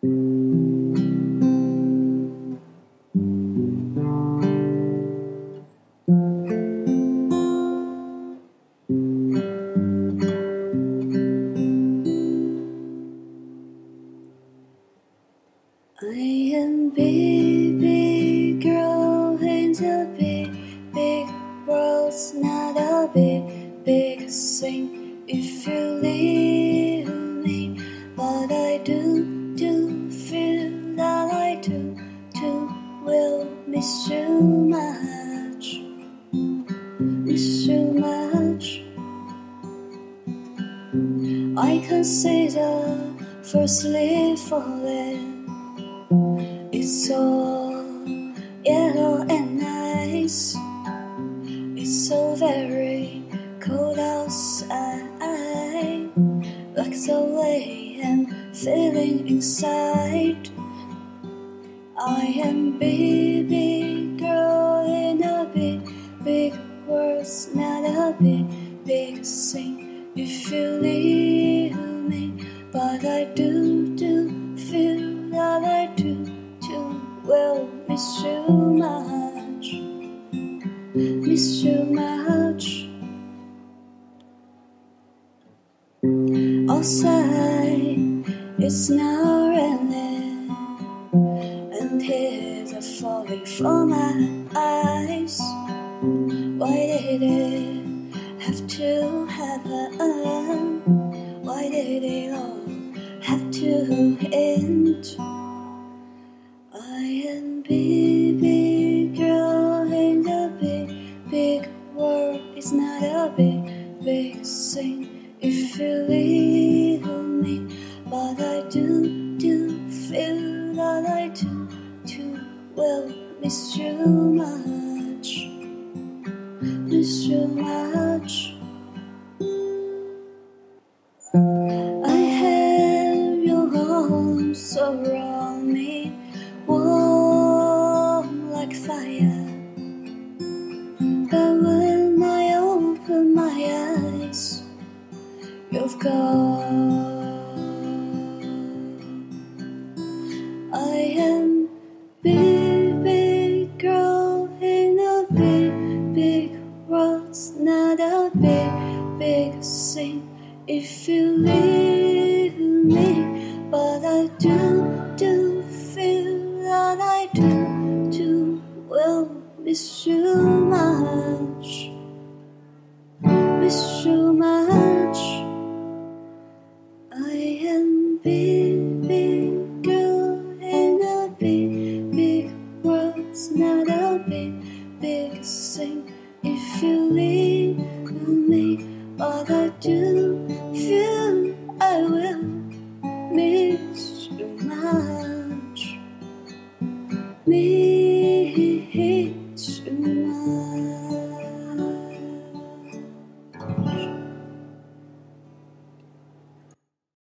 I am baby girl in big, big world. Not a big, big thing if you leave miss you much. Miss you much. I first leaf falling. It's so yellow and nice. It's so very cold outside. Like the way I'm feeling inside. I am baby girl in a big, big world. Not a big, big thing if you leave me. But I do, do feel that I do, do will miss you much. Miss you much. Outside, it's now raining, from my eyes. Why did it have to happen? Why did it all have to end? I am baby girl in the big, big world. It's not a big, big thing if you leave miss you much. Miss you much. I have your arms around me, warm like fire. But when I open my eyes, you've gone. I am if you leave me. But I do, do feel that I do, do will miss you much, touch me.